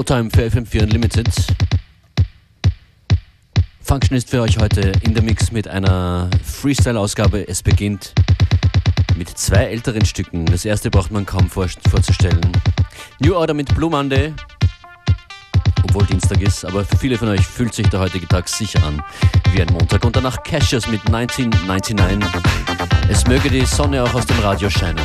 Showtime für FM4 Unlimited. Function ist für euch heute in der Mix mit einer Freestyle-Ausgabe. Es beginnt mit zwei älteren Stücken. Das erste braucht man kaum vor, vorzustellen. New Order mit Blue Monday, obwohl Dienstag ist, aber für viele von euch fühlt sich der heutige Tag sicher an wie ein Montag. Und danach Cashes mit 1999. Es möge die Sonne auch aus dem Radio scheinen.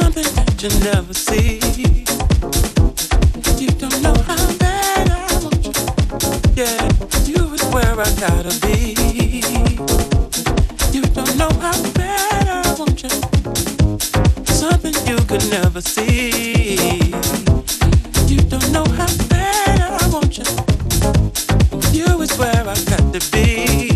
something that you never see. You don't know how bad I want you. Yeah, you is where I gotta be. You don't know how bad I want you. Something you could never see. You don't know how bad I want you. You is where I got to be.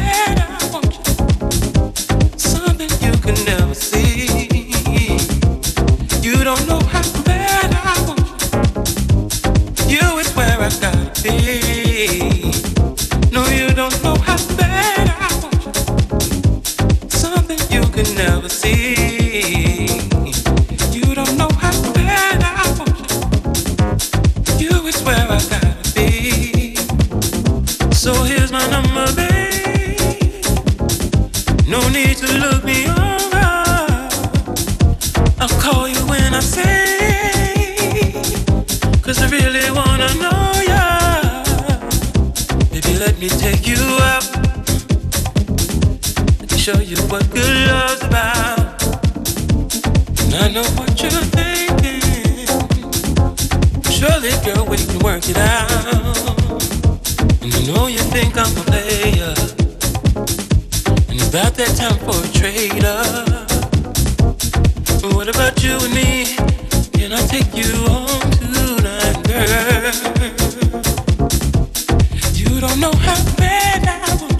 show you what good love's about. And I know what you're thinking. Surely, girl, we can work it out. And I know you think I'm a player. And it's about that time for a trade-off. But what about you and me? Can I take you home tonight, girl? You don't know how bad I want.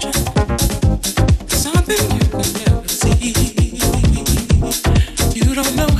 don't know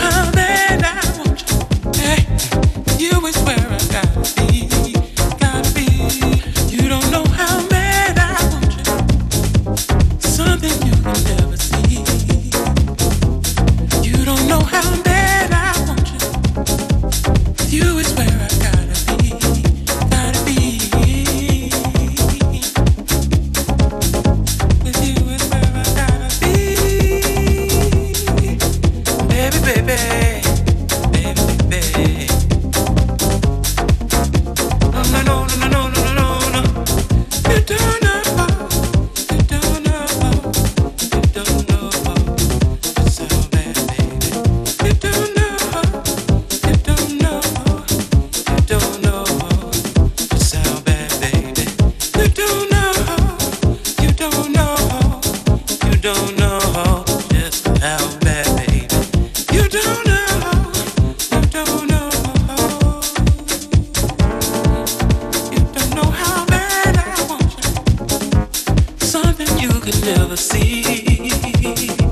something you could never see.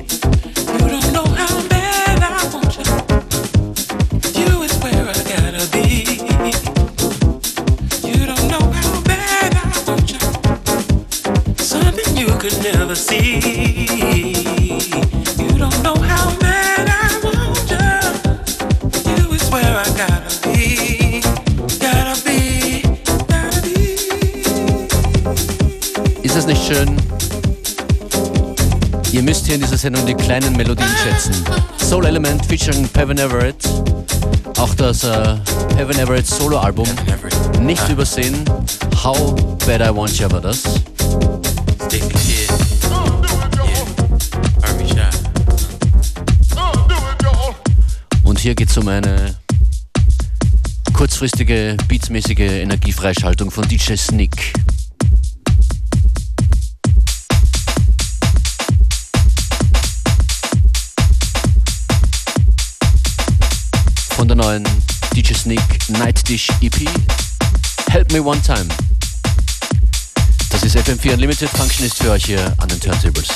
Sendung die kleinen Melodien schätzen. Soul Element featuring Pevin Everett. Auch das äh, Peven Everett Solo-Album. Nicht ah. übersehen. How Bad I Want You war das. Und hier geht es um eine kurzfristige, beatsmäßige Energiefreischaltung von DJ Sneak. neuen DJ Sneak Night Dish EP Help Me One Time. Das ist FM4 Unlimited Function ist für euch hier an den Turntables.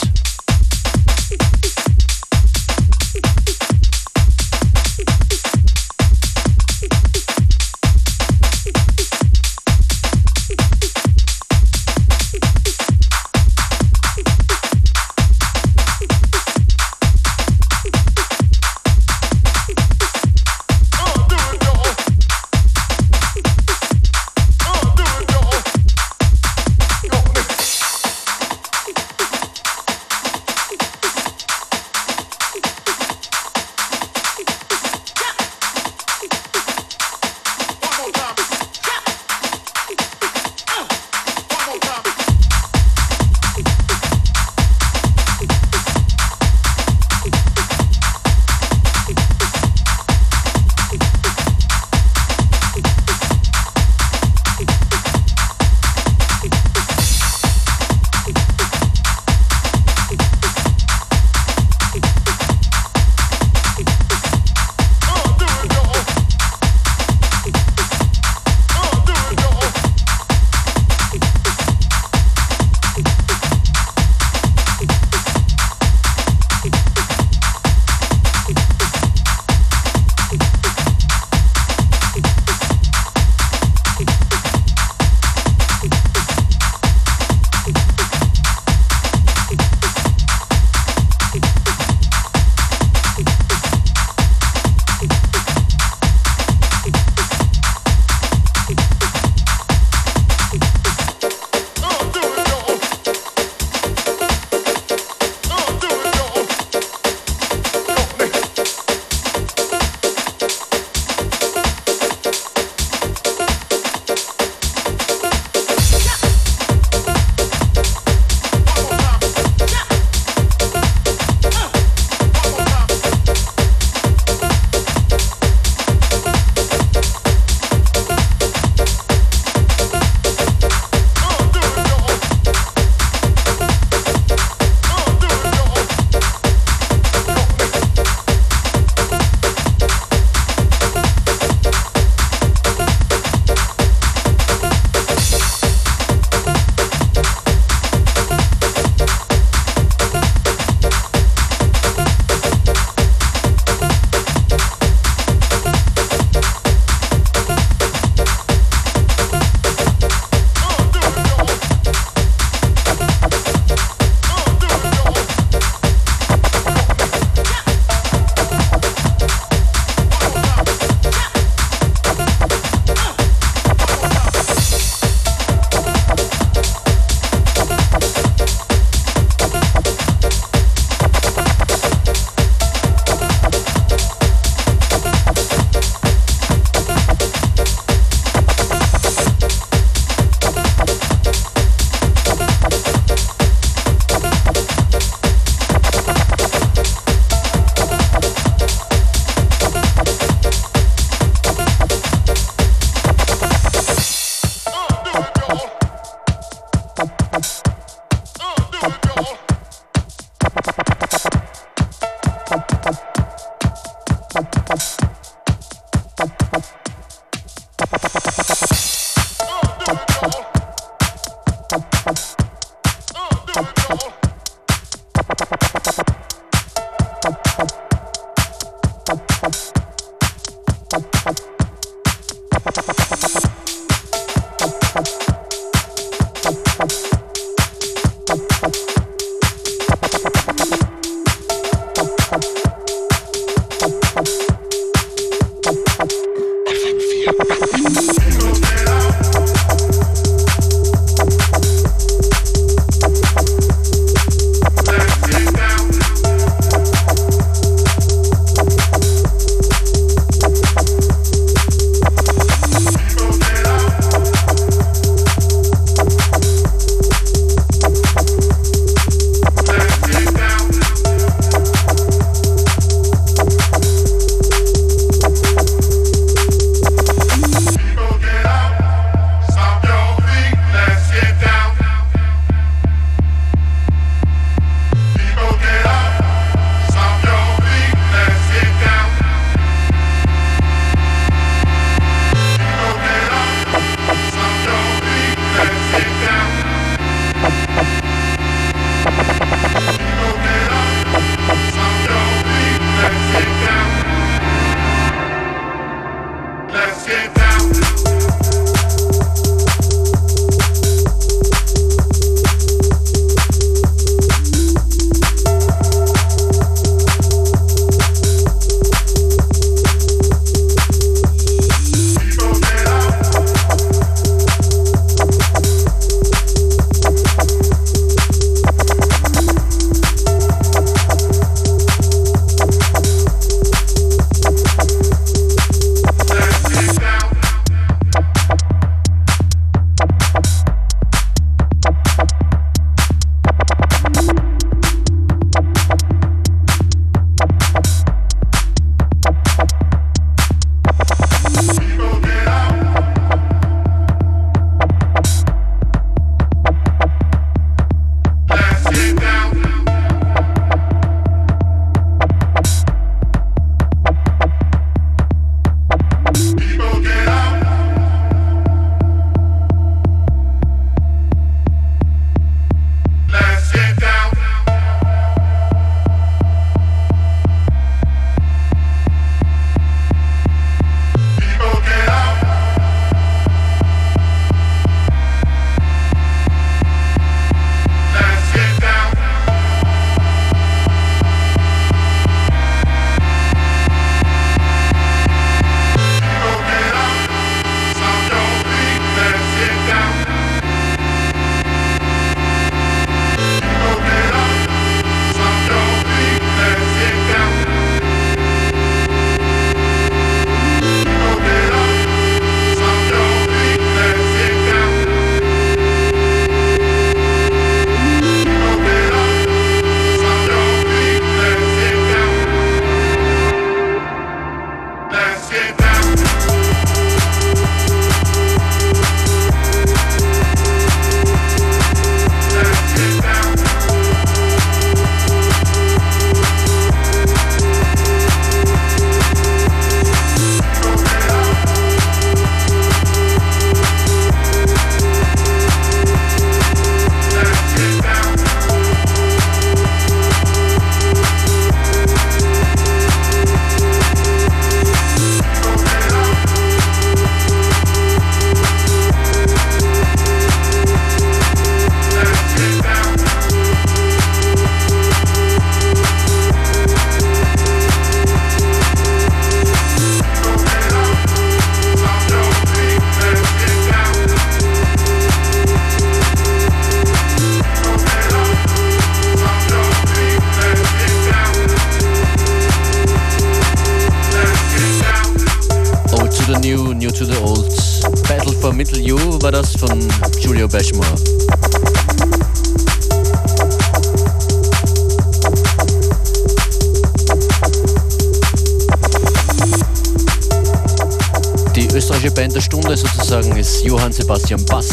Sebastian Bass.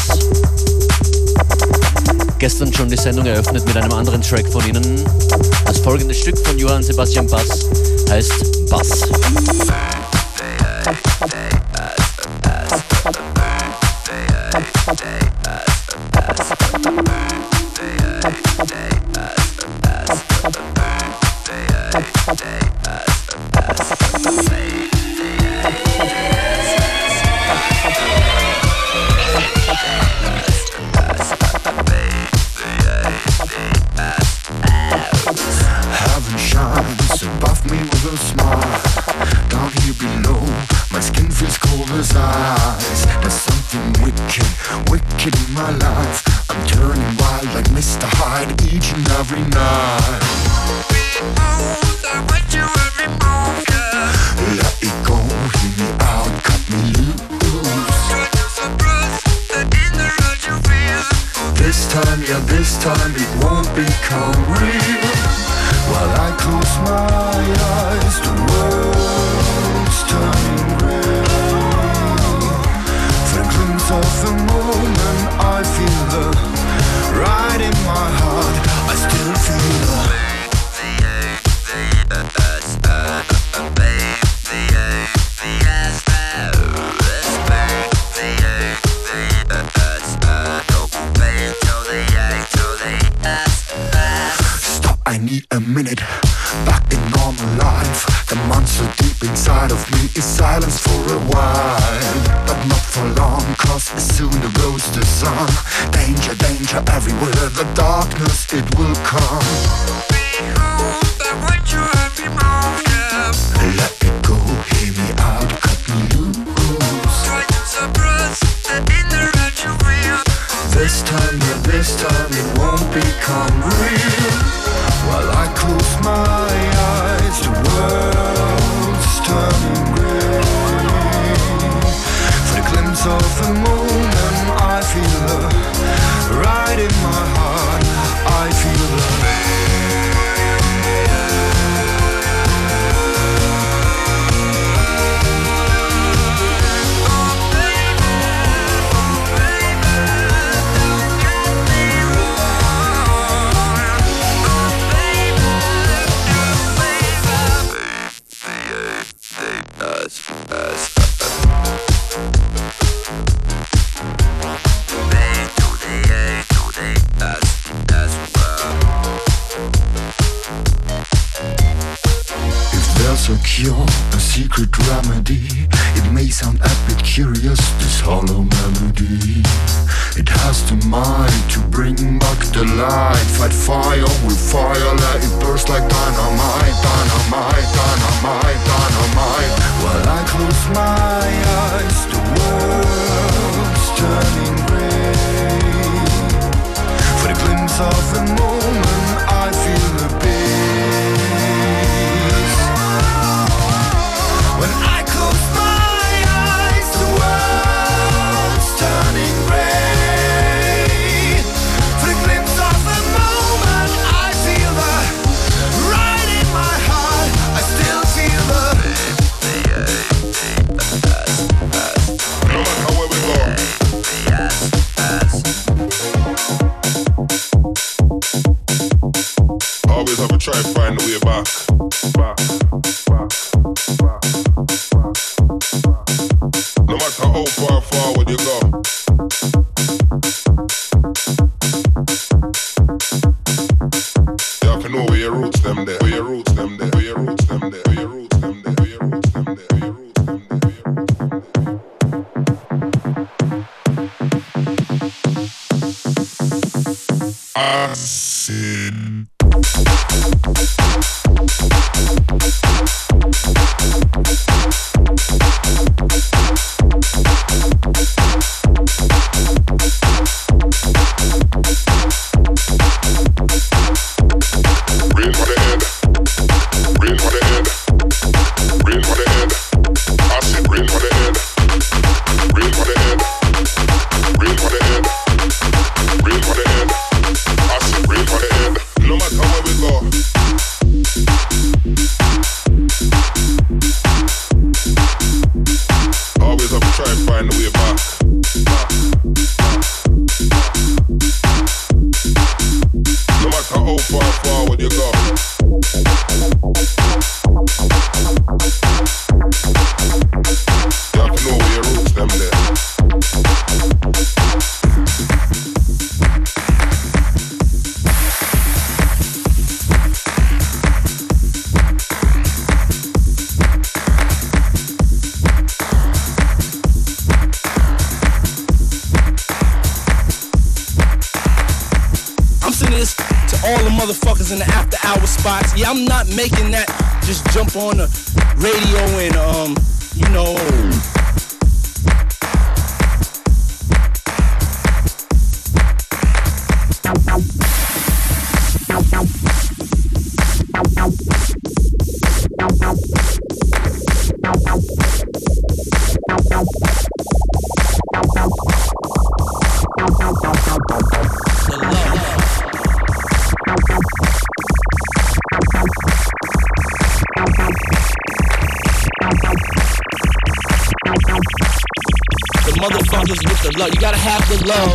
Gestern schon die Sendung eröffnet mit einem anderen Track von ihnen. Das folgende Stück von Johann Sebastian Bass heißt Bass. Have the love.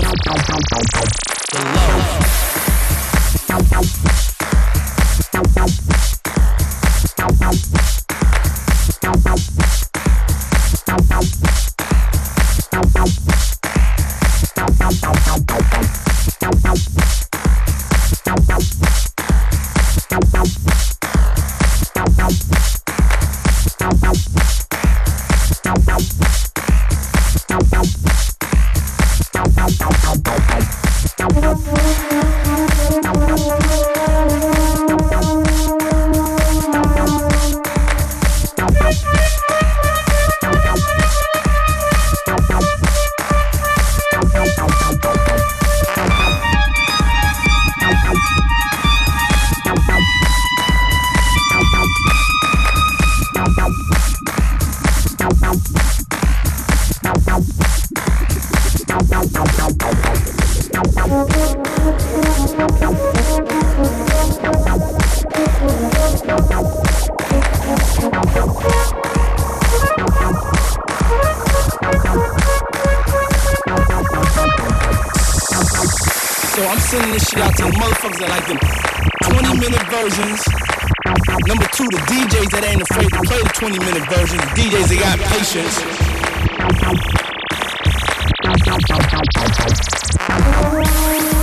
I'm sending this shit out to the motherfuckers that like them 20 minute versions. Number two, the DJs that ain't afraid to play the 20 minute version. The DJs that got patience. Oh,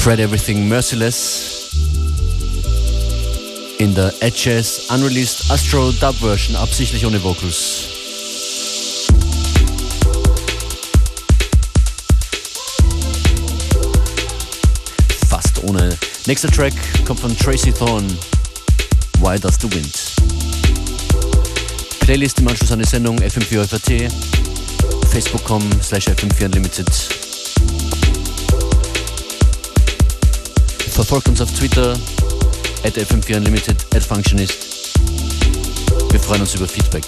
Fred Everything Merciless in der Edges Unreleased Astro Dub Version, absichtlich ohne Vocals. Fast ohne. Nächster Track kommt von Tracy Thorn. Why Does the Wind? Playlist im Anschluss an die Sendung FM4 FAT, facebook.com slash FM4 Unlimited. Verfolgt uns auf Twitter, at FM4 Unlimited, at Functionist. Wir freuen uns über Feedback.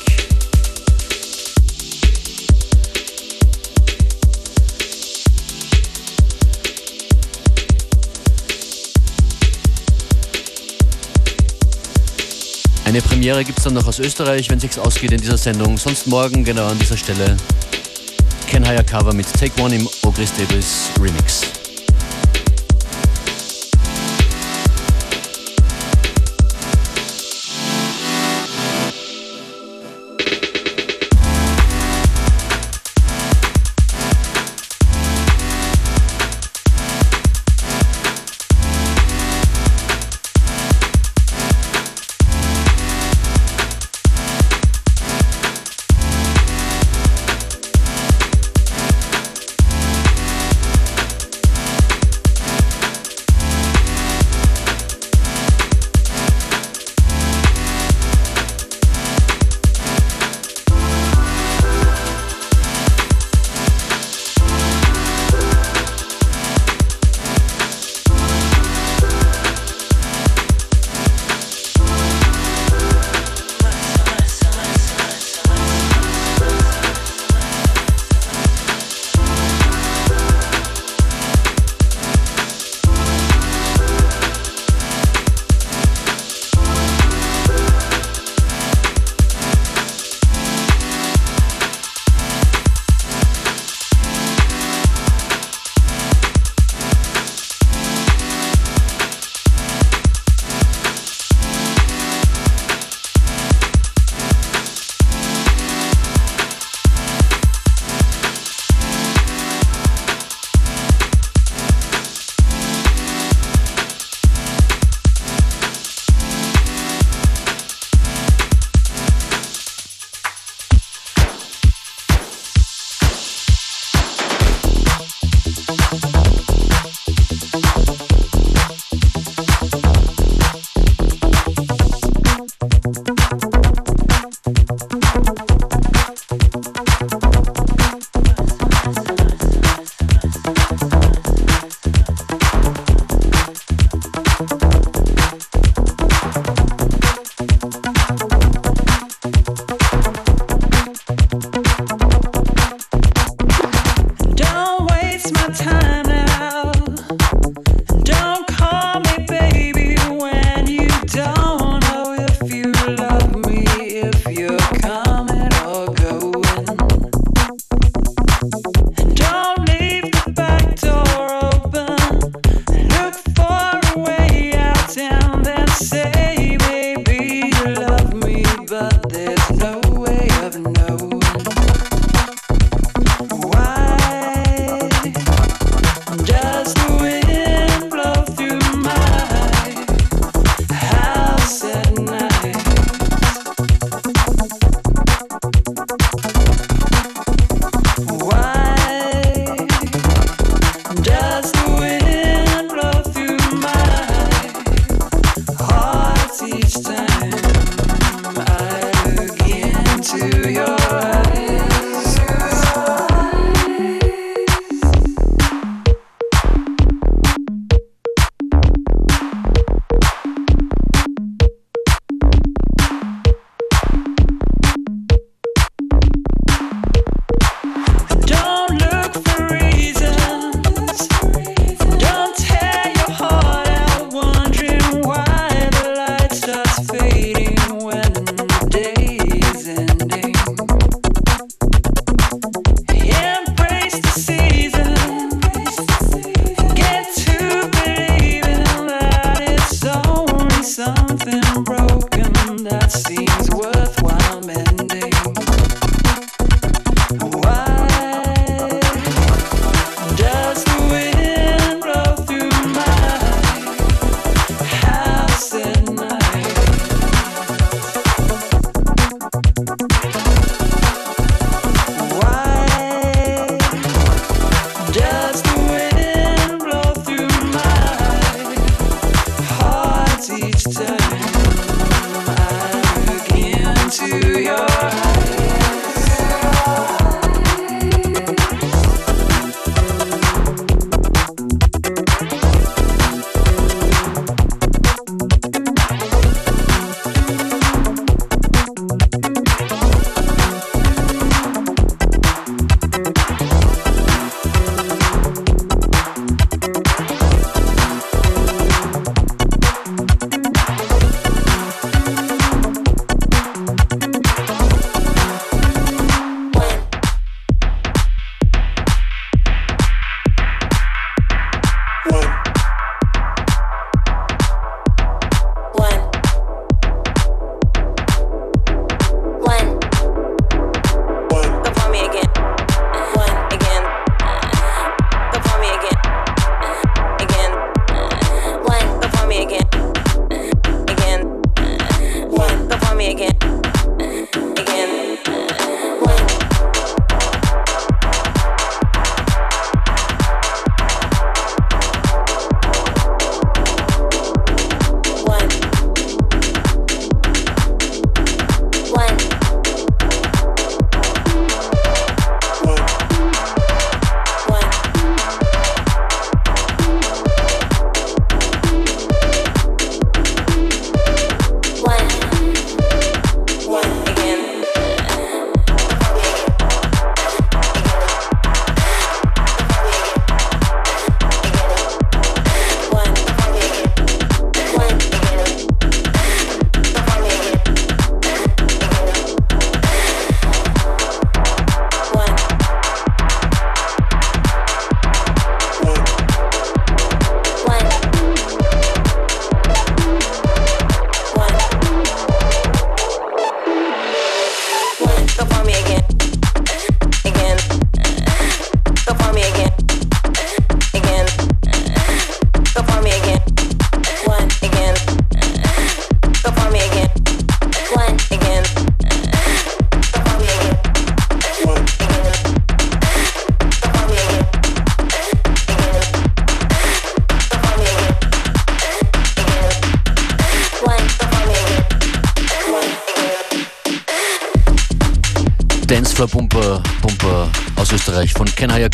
Eine Premiere gibt es dann noch aus Österreich, wenn sich's ausgeht in dieser Sendung. Sonst morgen genau an dieser Stelle. Ken Cover mit Take One im Ogris Davis Remix.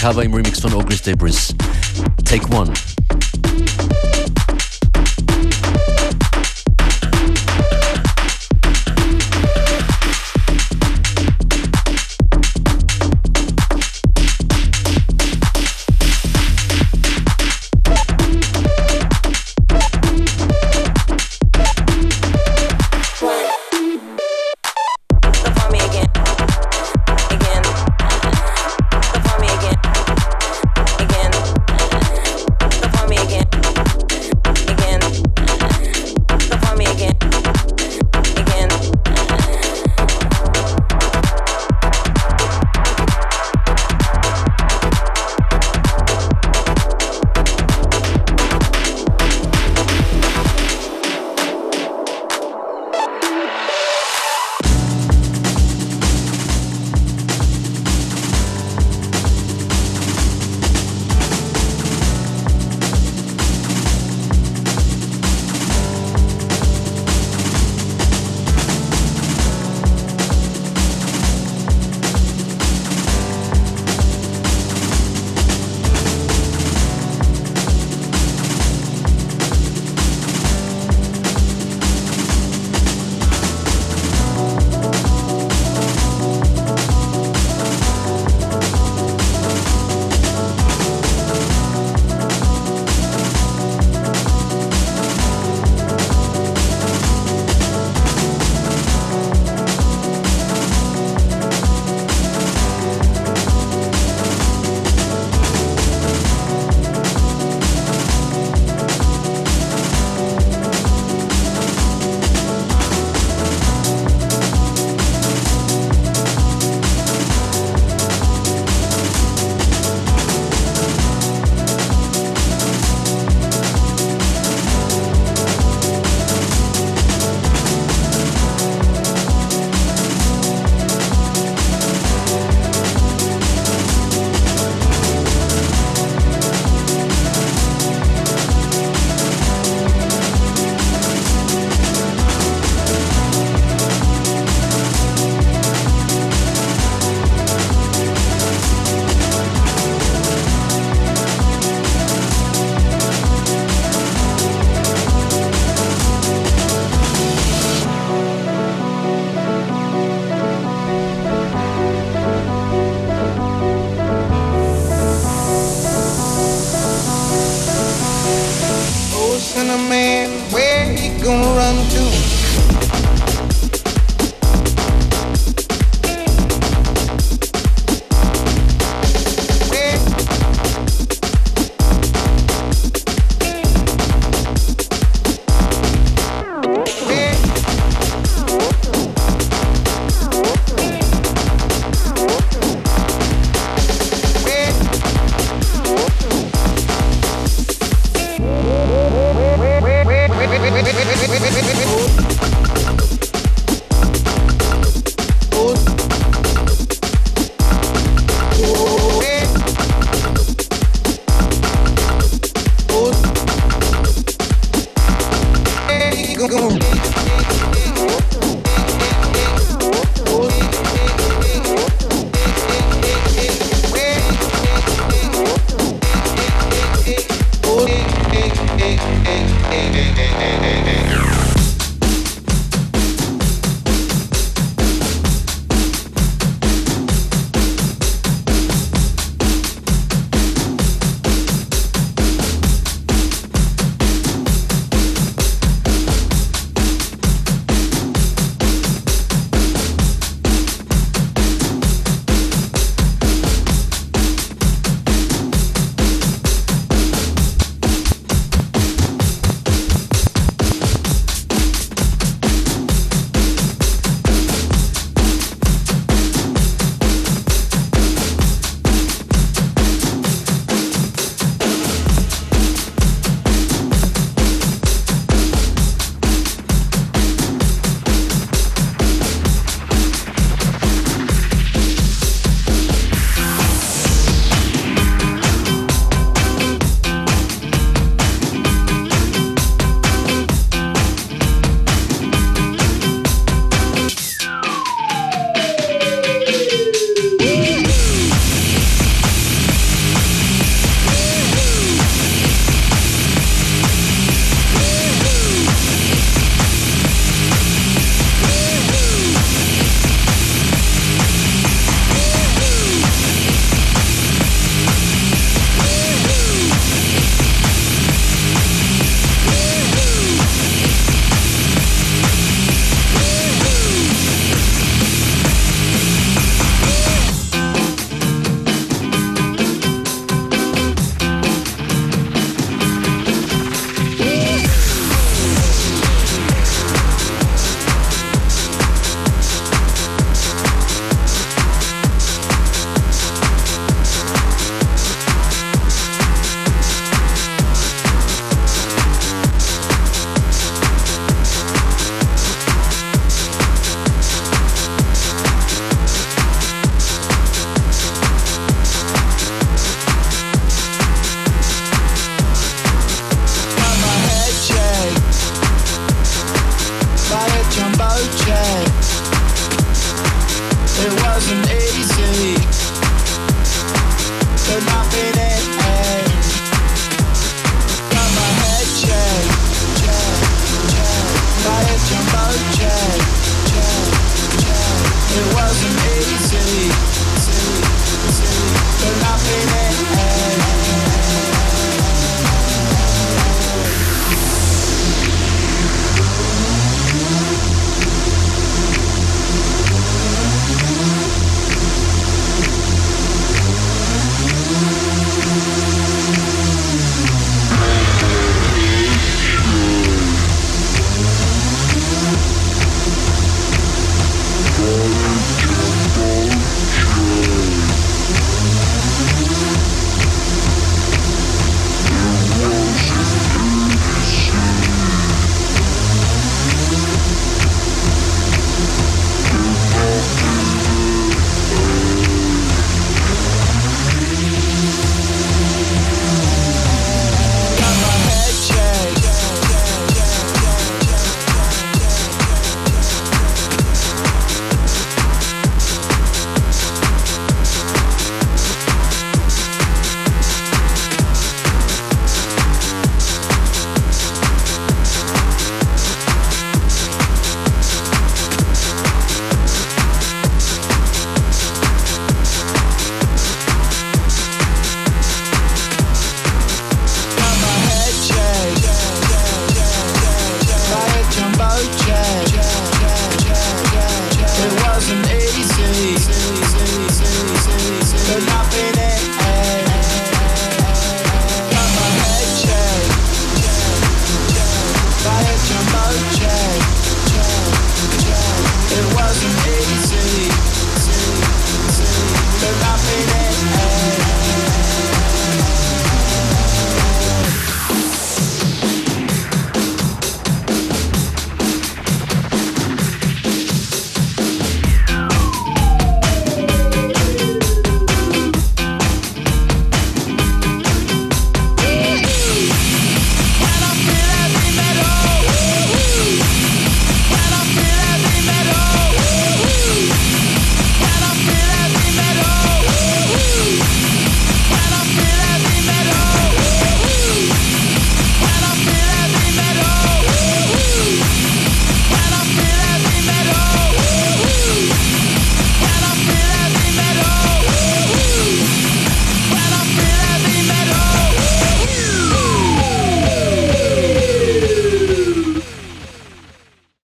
Hayakawa im Remix von Ogris Debris. Take One.